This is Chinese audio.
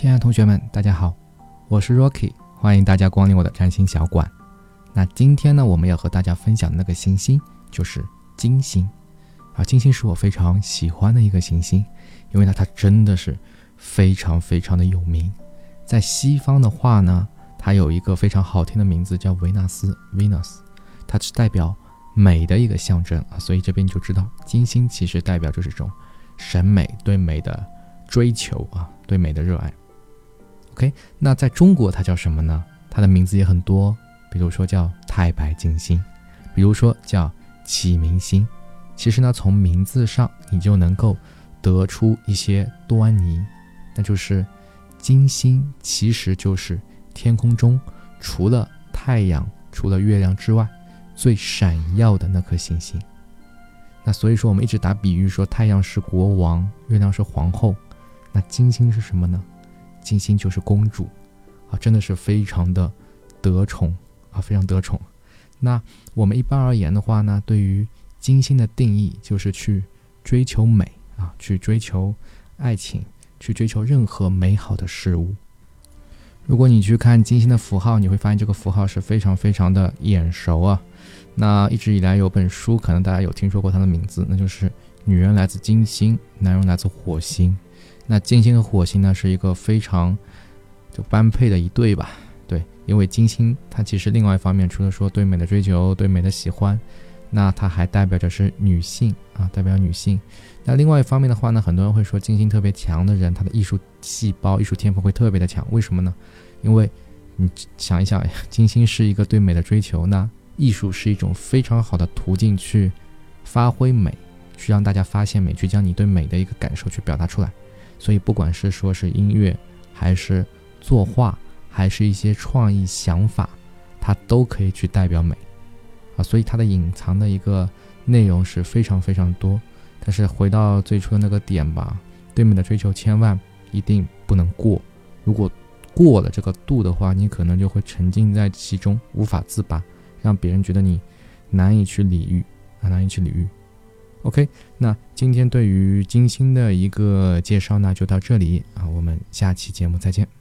亲爱的同学们，大家好，我是 Rocky，欢迎大家光临我的占星小馆。那今天呢，我们要和大家分享的那个行星就是金星啊。金星是我非常喜欢的一个行星，因为呢，它真的是非常非常的有名。在西方的话呢，它有一个非常好听的名字叫维纳斯 （Venus），它是代表美的一个象征啊。所以这边就知道，金星其实代表就是这种审美对美的追求啊，对美的热爱。OK，那在中国它叫什么呢？它的名字也很多，比如说叫太白金星，比如说叫启明星。其实呢，从名字上你就能够得出一些端倪，那就是金星其实就是天空中除了太阳、除了月亮之外最闪耀的那颗星星。那所以说，我们一直打比喻说太阳是国王，月亮是皇后，那金星是什么呢？金星就是公主，啊，真的是非常的得宠啊，非常得宠。那我们一般而言的话呢，对于金星的定义就是去追求美啊，去追求爱情，去追求任何美好的事物。如果你去看金星的符号，你会发现这个符号是非常非常的眼熟啊。那一直以来有本书，可能大家有听说过它的名字，那就是《女人来自金星，男人来自火星》。那金星和火星呢，是一个非常就般配的一对吧？对，因为金星它其实另外一方面，除了说对美的追求、对美的喜欢，那它还代表着是女性啊，代表女性。那另外一方面的话呢，很多人会说金星特别强的人，他的艺术细胞、艺术天赋会特别的强。为什么呢？因为你想一想，金星是一个对美的追求，那艺术是一种非常好的途径去发挥美，去让大家发现美，去将你对美的一个感受去表达出来。所以，不管是说是音乐，还是作画，还是一些创意想法，它都可以去代表美，啊，所以它的隐藏的一个内容是非常非常多。但是回到最初的那个点吧，对美的追求千万一定不能过，如果过了这个度的话，你可能就会沉浸在其中无法自拔，让别人觉得你难以去理喻，啊，难以去理喻。OK，那今天对于金星的一个介绍呢，就到这里啊，我们下期节目再见。